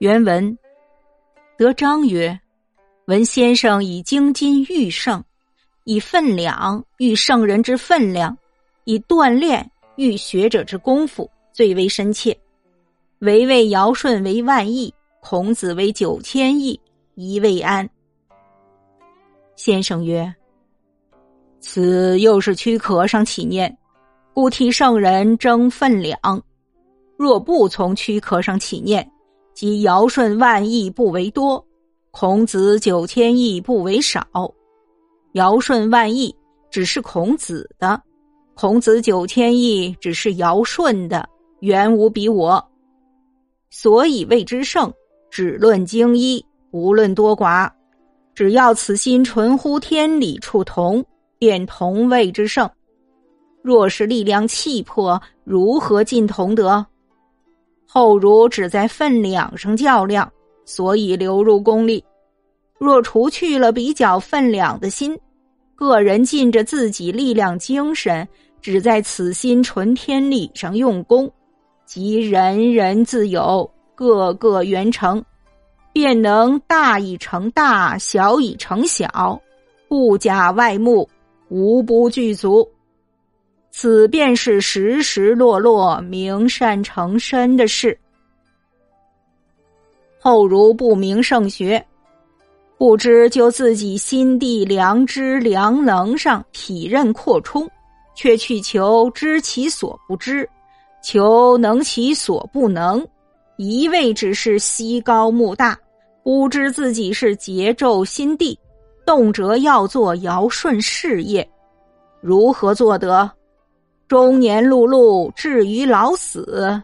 原文：德章曰：“闻先生以精金喻圣，以分量喻圣人之分量，以锻炼喻学者之功夫，最为深切。唯谓尧舜为万亿，孔子为九千亿，宜未安。”先生曰：“此又是躯壳上起念，故替圣人争分量。若不从躯壳上起念。”即尧舜万亿不为多，孔子九千亿不为少。尧舜万亿只是孔子的，孔子九千亿只是尧舜的，原无比我。所以谓之圣，只论精一，无论多寡。只要此心纯乎天理处同，便同谓之圣。若是力量气魄，如何尽同德？后儒只在分量上较量，所以流入功利。若除去了比较分量的心，个人尽着自己力量精神，只在此心纯天理上用功，即人人自有，个个圆成，便能大以成大，小以成小，不假外目，无不具足。此便是时时落落明善成身的事。后如不明圣学，不知就自己心地良知良能上体认扩充，却去求知其所不知，求能其所不能，一味只是西高木大，不知自己是桀纣心地，动辄要做尧舜事业，如何做得？中年碌碌，至于老死，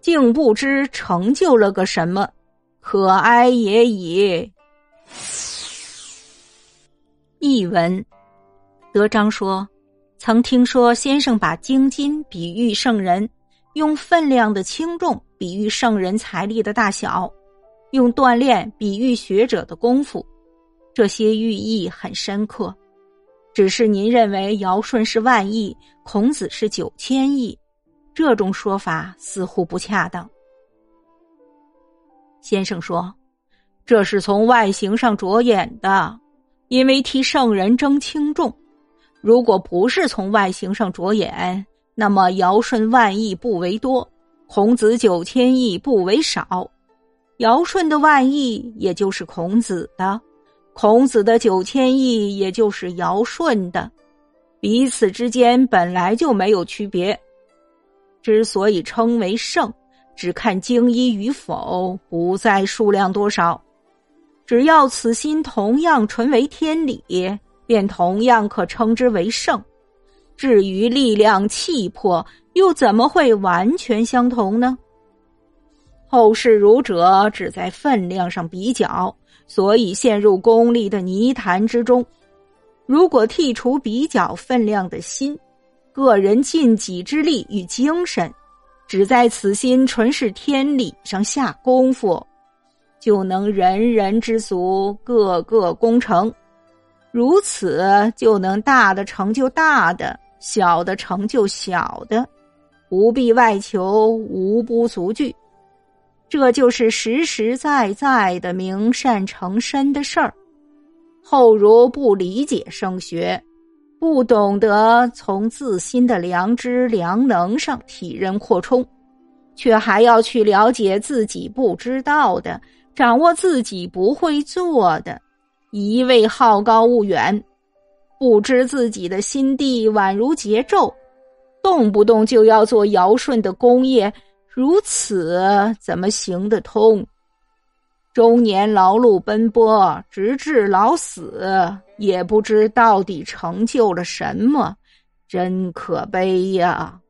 竟不知成就了个什么，可哀也已。译文：德章说，曾听说先生把精金比喻圣人，用分量的轻重比喻圣人财力的大小，用锻炼比喻学者的功夫，这些寓意很深刻。只是您认为尧舜是万亿，孔子是九千亿，这种说法似乎不恰当。先生说，这是从外形上着眼的，因为替圣人争轻重。如果不是从外形上着眼，那么尧舜万亿不为多，孔子九千亿不为少，尧舜的万亿也就是孔子的。孔子的九千亿，也就是尧舜的，彼此之间本来就没有区别。之所以称为圣，只看精一与否，不在数量多少。只要此心同样纯为天理，便同样可称之为圣。至于力量气魄，又怎么会完全相同呢？后世儒者只在分量上比较。所以陷入功利的泥潭之中。如果剔除比较分量的心，个人尽己之力与精神，只在此心纯是天理上下功夫，就能人人知足，个个功成。如此，就能大的成就大的，小的成就小的，不必外求，无不足惧。这就是实实在在的明善成身的事儿。后如不理解圣学，不懂得从自心的良知良能上体认扩充，却还要去了解自己不知道的，掌握自己不会做的，一味好高骛远，不知自己的心地宛如桀纣，动不动就要做尧舜的功业。如此怎么行得通？中年劳碌奔波，直至老死，也不知到底成就了什么，真可悲呀！